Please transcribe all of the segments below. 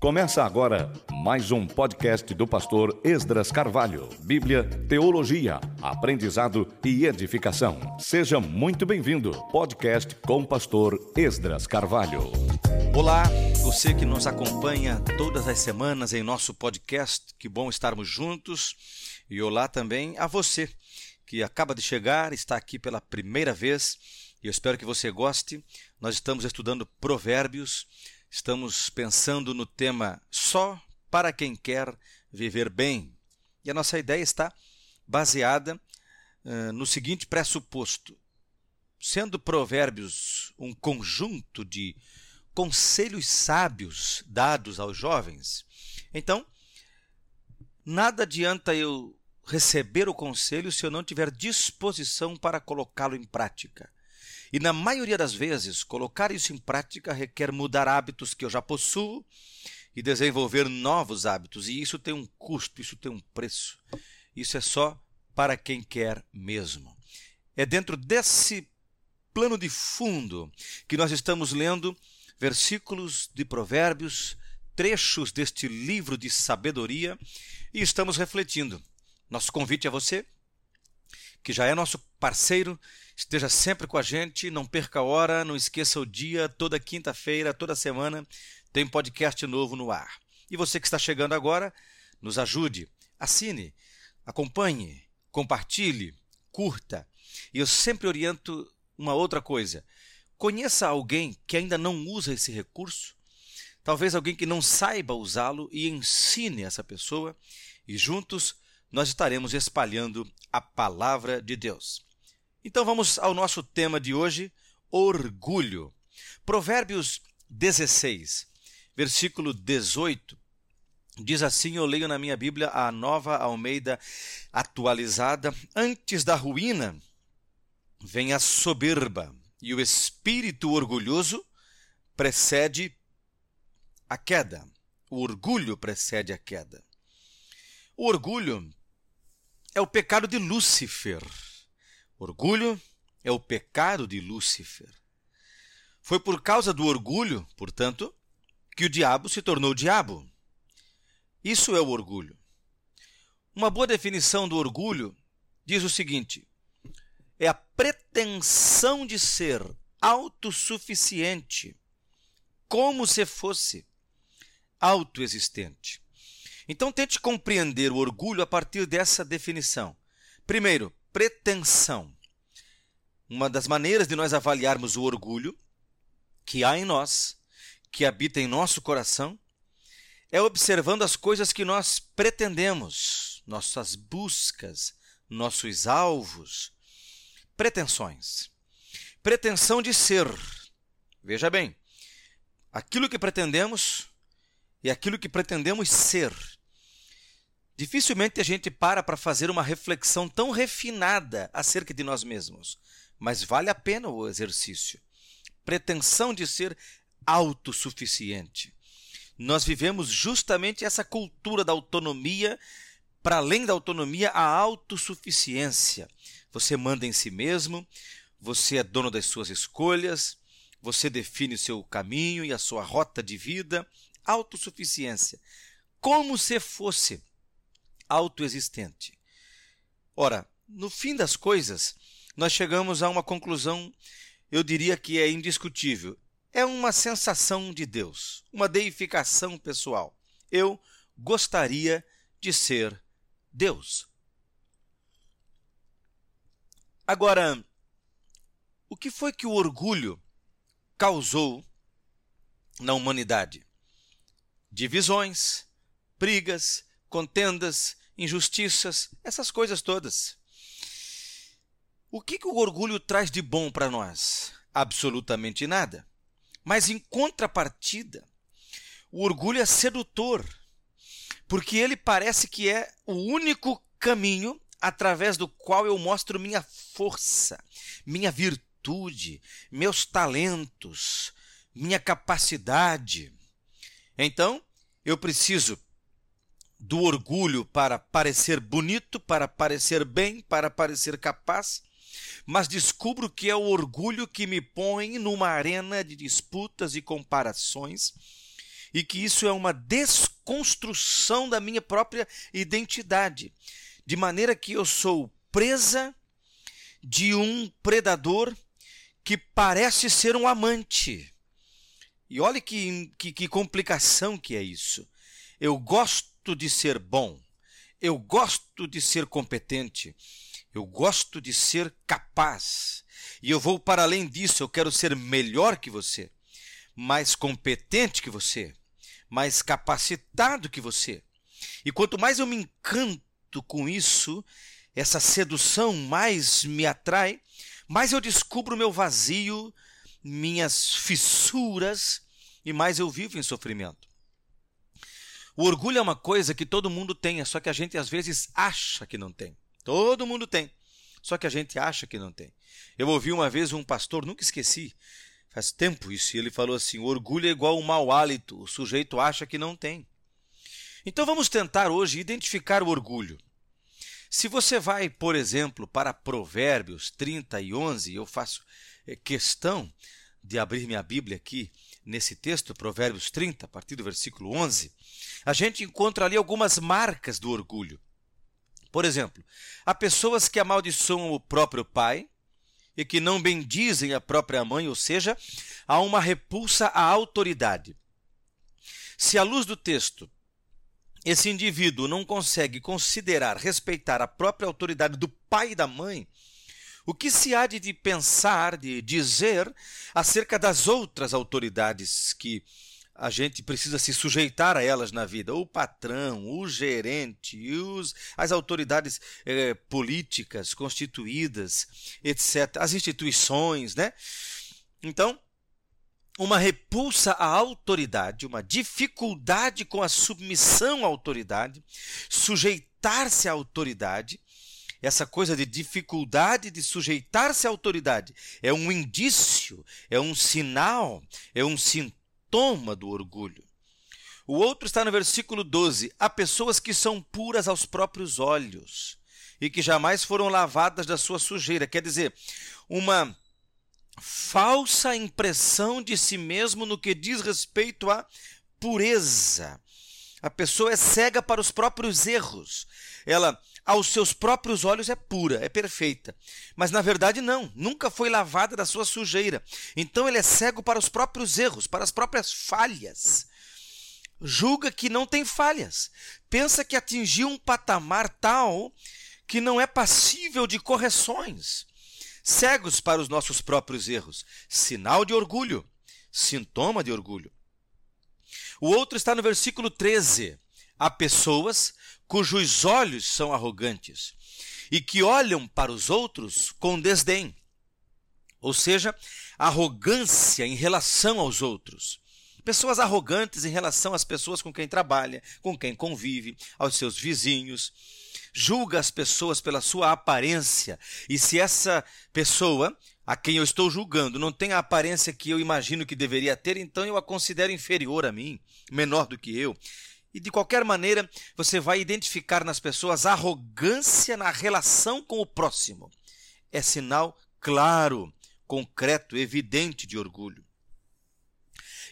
Começa agora mais um podcast do pastor Esdras Carvalho. Bíblia, teologia, aprendizado e edificação. Seja muito bem-vindo. Podcast com o pastor Esdras Carvalho. Olá, você que nos acompanha todas as semanas em nosso podcast. Que bom estarmos juntos. E olá também a você que acaba de chegar, está aqui pela primeira vez. Eu espero que você goste. Nós estamos estudando Provérbios Estamos pensando no tema Só para quem quer viver bem. E a nossa ideia está baseada uh, no seguinte pressuposto: sendo Provérbios um conjunto de conselhos sábios dados aos jovens, então nada adianta eu receber o conselho se eu não tiver disposição para colocá-lo em prática. E na maioria das vezes, colocar isso em prática requer mudar hábitos que eu já possuo e desenvolver novos hábitos. E isso tem um custo, isso tem um preço. Isso é só para quem quer mesmo. É dentro desse plano de fundo que nós estamos lendo versículos de Provérbios, trechos deste livro de sabedoria e estamos refletindo. Nosso convite a você, que já é nosso parceiro, Esteja sempre com a gente, não perca a hora, não esqueça o dia, toda quinta-feira, toda semana tem podcast novo no ar. E você que está chegando agora, nos ajude, assine, acompanhe, compartilhe, curta. E eu sempre oriento uma outra coisa. Conheça alguém que ainda não usa esse recurso, talvez alguém que não saiba usá-lo e ensine essa pessoa, e juntos nós estaremos espalhando a palavra de Deus. Então vamos ao nosso tema de hoje: orgulho. Provérbios 16, versículo 18. Diz assim: Eu leio na minha Bíblia a nova Almeida atualizada. Antes da ruína vem a soberba, e o espírito orgulhoso precede a queda. O orgulho precede a queda. O orgulho é o pecado de Lúcifer. Orgulho é o pecado de Lúcifer. Foi por causa do orgulho, portanto, que o diabo se tornou diabo. Isso é o orgulho. Uma boa definição do orgulho diz o seguinte: é a pretensão de ser autossuficiente, como se fosse autoexistente. Então tente compreender o orgulho a partir dessa definição. Primeiro, pretensão. Uma das maneiras de nós avaliarmos o orgulho que há em nós, que habita em nosso coração, é observando as coisas que nós pretendemos, nossas buscas, nossos alvos, pretensões. Pretensão de ser. Veja bem, aquilo que pretendemos e aquilo que pretendemos ser. Dificilmente a gente para para fazer uma reflexão tão refinada acerca de nós mesmos, mas vale a pena o exercício. Pretensão de ser autossuficiente. Nós vivemos justamente essa cultura da autonomia, para além da autonomia, a autossuficiência. Você manda em si mesmo, você é dono das suas escolhas, você define o seu caminho e a sua rota de vida. Autossuficiência. Como se fosse autoexistente. Ora, no fim das coisas, nós chegamos a uma conclusão, eu diria que é indiscutível. É uma sensação de Deus, uma deificação pessoal. Eu gostaria de ser Deus. Agora, o que foi que o orgulho causou na humanidade? Divisões, brigas, contendas, injustiças, essas coisas todas. O que, que o orgulho traz de bom para nós? Absolutamente nada. Mas em contrapartida, o orgulho é sedutor, porque ele parece que é o único caminho através do qual eu mostro minha força, minha virtude, meus talentos, minha capacidade. Então, eu preciso do orgulho para parecer bonito, para parecer bem, para parecer capaz, mas descubro que é o orgulho que me põe numa arena de disputas e comparações e que isso é uma desconstrução da minha própria identidade, de maneira que eu sou presa de um predador que parece ser um amante. E olha que, que, que complicação que é isso. Eu gosto de ser bom, eu gosto de ser competente, eu gosto de ser capaz. E eu vou para além disso, eu quero ser melhor que você, mais competente que você, mais capacitado que você. E quanto mais eu me encanto com isso, essa sedução mais me atrai, mais eu descubro meu vazio, minhas fissuras e mais eu vivo em sofrimento. O orgulho é uma coisa que todo mundo tem, só que a gente às vezes acha que não tem. Todo mundo tem, só que a gente acha que não tem. Eu ouvi uma vez um pastor, nunca esqueci, faz tempo isso, e ele falou assim: o orgulho é igual um mau hálito, o sujeito acha que não tem. Então vamos tentar hoje identificar o orgulho. Se você vai, por exemplo, para Provérbios 30 e 11, eu faço eh, questão de abrir minha Bíblia aqui nesse texto, Provérbios 30, a partir do versículo 11, a gente encontra ali algumas marcas do orgulho. Por exemplo, há pessoas que amaldiçoam o próprio pai e que não bendizem a própria mãe, ou seja, há uma repulsa à autoridade. Se à luz do texto esse indivíduo não consegue considerar, respeitar a própria autoridade do pai e da mãe, o que se há de pensar, de dizer acerca das outras autoridades que a gente precisa se sujeitar a elas na vida? O patrão, o gerente, os, as autoridades eh, políticas constituídas, etc., as instituições, né? Então, uma repulsa à autoridade, uma dificuldade com a submissão à autoridade, sujeitar-se à autoridade, essa coisa de dificuldade de sujeitar-se à autoridade é um indício, é um sinal, é um sintoma do orgulho. O outro está no versículo 12: há pessoas que são puras aos próprios olhos e que jamais foram lavadas da sua sujeira. Quer dizer, uma falsa impressão de si mesmo no que diz respeito à pureza. A pessoa é cega para os próprios erros. Ela aos seus próprios olhos é pura, é perfeita. Mas na verdade não, nunca foi lavada da sua sujeira. Então ele é cego para os próprios erros, para as próprias falhas. Julga que não tem falhas. Pensa que atingiu um patamar tal que não é passível de correções. Cegos para os nossos próprios erros, sinal de orgulho, sintoma de orgulho. O outro está no versículo 13. Há pessoas cujos olhos são arrogantes e que olham para os outros com desdém, ou seja, arrogância em relação aos outros. Pessoas arrogantes em relação às pessoas com quem trabalha, com quem convive, aos seus vizinhos. Julga as pessoas pela sua aparência, e se essa pessoa a quem eu estou julgando não tem a aparência que eu imagino que deveria ter, então eu a considero inferior a mim, menor do que eu. E de qualquer maneira, você vai identificar nas pessoas arrogância na relação com o próximo. É sinal claro, concreto, evidente de orgulho.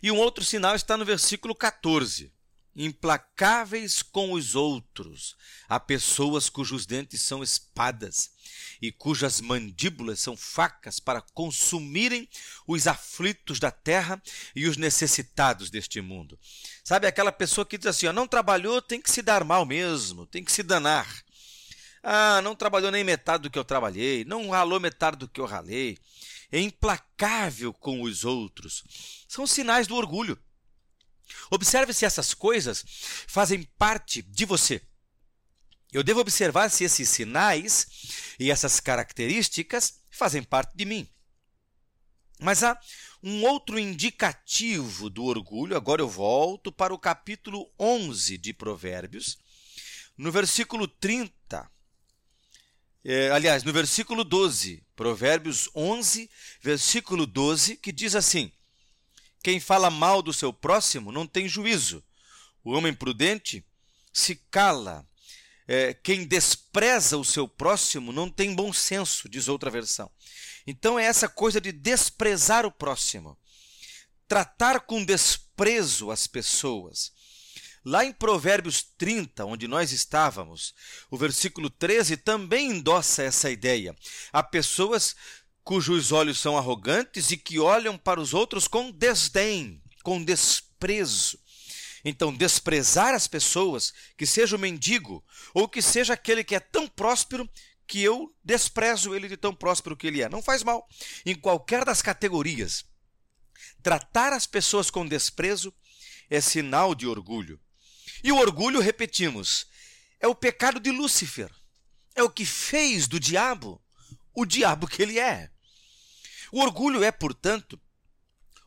E um outro sinal está no versículo 14. Implacáveis com os outros, há pessoas cujos dentes são espadas e cujas mandíbulas são facas para consumirem os aflitos da terra e os necessitados deste mundo. Sabe aquela pessoa que diz assim: ó, não trabalhou, tem que se dar mal mesmo, tem que se danar. Ah, não trabalhou nem metade do que eu trabalhei, não ralou metade do que eu ralei. É implacável com os outros. São sinais do orgulho. Observe se essas coisas fazem parte de você. Eu devo observar se esses sinais e essas características fazem parte de mim. Mas há um outro indicativo do orgulho. Agora eu volto para o capítulo 11 de Provérbios, no versículo 30. É, aliás, no versículo 12, Provérbios 11, versículo 12, que diz assim: Quem fala mal do seu próximo não tem juízo. O homem prudente se cala é, quem despreza o seu próximo não tem bom senso, diz outra versão. Então é essa coisa de desprezar o próximo, tratar com desprezo as pessoas. Lá em Provérbios 30, onde nós estávamos, o versículo 13 também endossa essa ideia. Há pessoas cujos olhos são arrogantes e que olham para os outros com desdém, com desprezo. Então, desprezar as pessoas, que seja o mendigo, ou que seja aquele que é tão próspero que eu desprezo ele de tão próspero que ele é. Não faz mal. Em qualquer das categorias. Tratar as pessoas com desprezo é sinal de orgulho. E o orgulho, repetimos, é o pecado de Lúcifer. É o que fez do diabo o diabo que ele é. O orgulho é, portanto,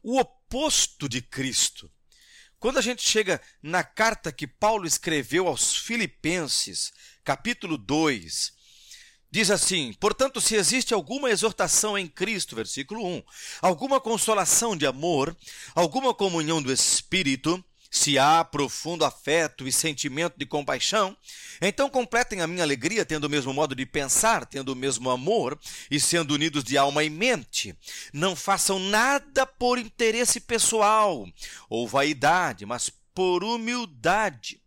o oposto de Cristo. Quando a gente chega na carta que Paulo escreveu aos Filipenses, capítulo 2, diz assim: Portanto, se existe alguma exortação em Cristo, versículo 1, alguma consolação de amor, alguma comunhão do Espírito, se há profundo afeto e sentimento de compaixão, então completem a minha alegria tendo o mesmo modo de pensar, tendo o mesmo amor e sendo unidos de alma e mente. Não façam nada por interesse pessoal ou vaidade, mas por humildade.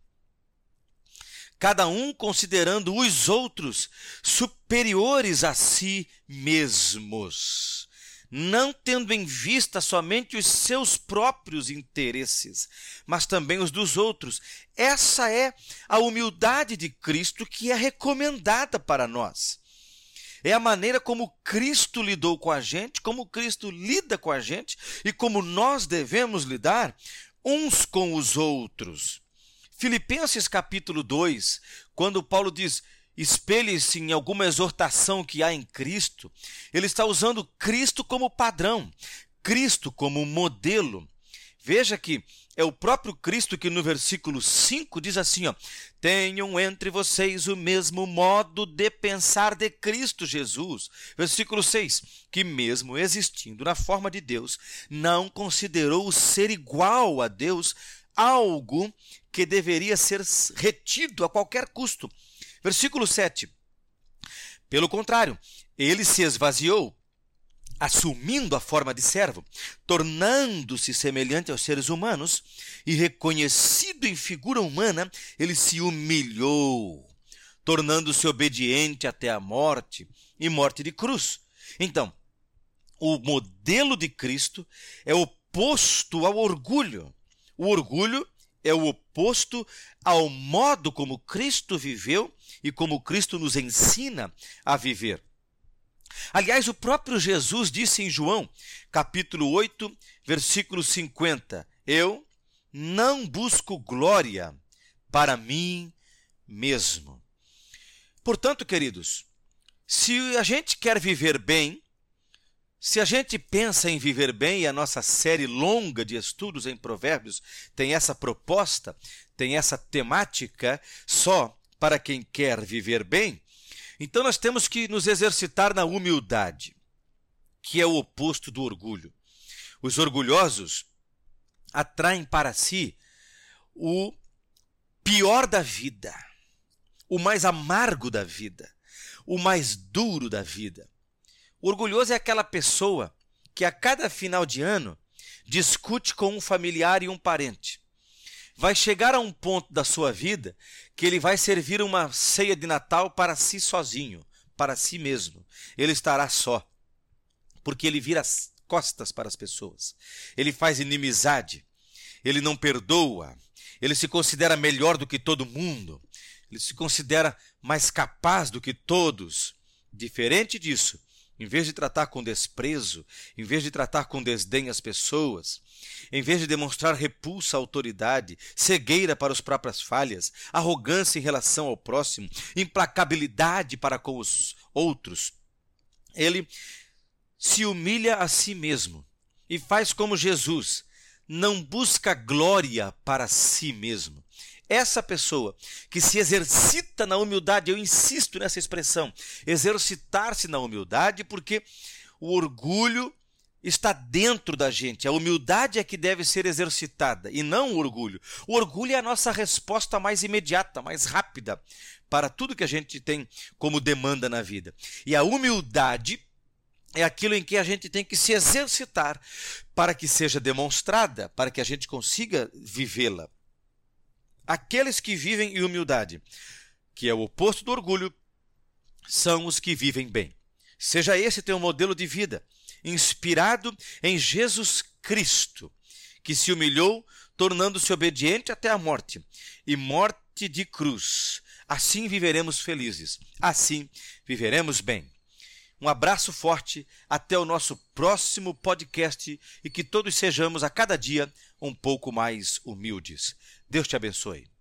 Cada um considerando os outros superiores a si mesmos não tendo em vista somente os seus próprios interesses, mas também os dos outros. Essa é a humildade de Cristo que é recomendada para nós. É a maneira como Cristo lidou com a gente, como Cristo lida com a gente e como nós devemos lidar uns com os outros. Filipenses capítulo 2, quando Paulo diz: espelhe-se em alguma exortação que há em Cristo, ele está usando Cristo como padrão, Cristo como modelo. Veja que é o próprio Cristo que no versículo 5 diz assim: ó, Tenham entre vocês o mesmo modo de pensar de Cristo Jesus. Versículo 6: Que, mesmo existindo na forma de Deus, não considerou ser igual a Deus algo que deveria ser retido a qualquer custo Versículo 7. Pelo contrário, ele se esvaziou, assumindo a forma de servo, tornando-se semelhante aos seres humanos e reconhecido em figura humana, ele se humilhou, tornando-se obediente até a morte e morte de cruz. Então, o modelo de Cristo é oposto ao orgulho. O orgulho é o oposto ao modo como Cristo viveu e como Cristo nos ensina a viver. Aliás, o próprio Jesus disse em João, capítulo 8, versículo 50: Eu não busco glória para mim mesmo. Portanto, queridos, se a gente quer viver bem, se a gente pensa em viver bem, e a nossa série longa de estudos em Provérbios tem essa proposta, tem essa temática só para quem quer viver bem, então nós temos que nos exercitar na humildade, que é o oposto do orgulho. Os orgulhosos atraem para si o pior da vida, o mais amargo da vida, o mais duro da vida. Orgulhoso é aquela pessoa que a cada final de ano discute com um familiar e um parente. Vai chegar a um ponto da sua vida que ele vai servir uma ceia de Natal para si sozinho, para si mesmo. Ele estará só, porque ele vira as costas para as pessoas. Ele faz inimizade, ele não perdoa, ele se considera melhor do que todo mundo, ele se considera mais capaz do que todos. Diferente disso, em vez de tratar com desprezo, em vez de tratar com desdém as pessoas, em vez de demonstrar repulsa à autoridade, cegueira para as próprias falhas, arrogância em relação ao próximo, implacabilidade para com os outros, ele se humilha a si mesmo e faz como Jesus, não busca glória para si mesmo. Essa pessoa que se exercita na humildade, eu insisto nessa expressão, exercitar-se na humildade, porque o orgulho está dentro da gente. A humildade é que deve ser exercitada e não o orgulho. O orgulho é a nossa resposta mais imediata, mais rápida para tudo que a gente tem como demanda na vida. E a humildade é aquilo em que a gente tem que se exercitar para que seja demonstrada, para que a gente consiga vivê-la. Aqueles que vivem em humildade, que é o oposto do orgulho, são os que vivem bem. Seja esse teu modelo de vida inspirado em Jesus Cristo, que se humilhou, tornando-se obediente até a morte e morte de cruz. Assim viveremos felizes, assim viveremos bem. Um abraço forte, até o nosso próximo podcast e que todos sejamos a cada dia um pouco mais humildes. Deus te abençoe.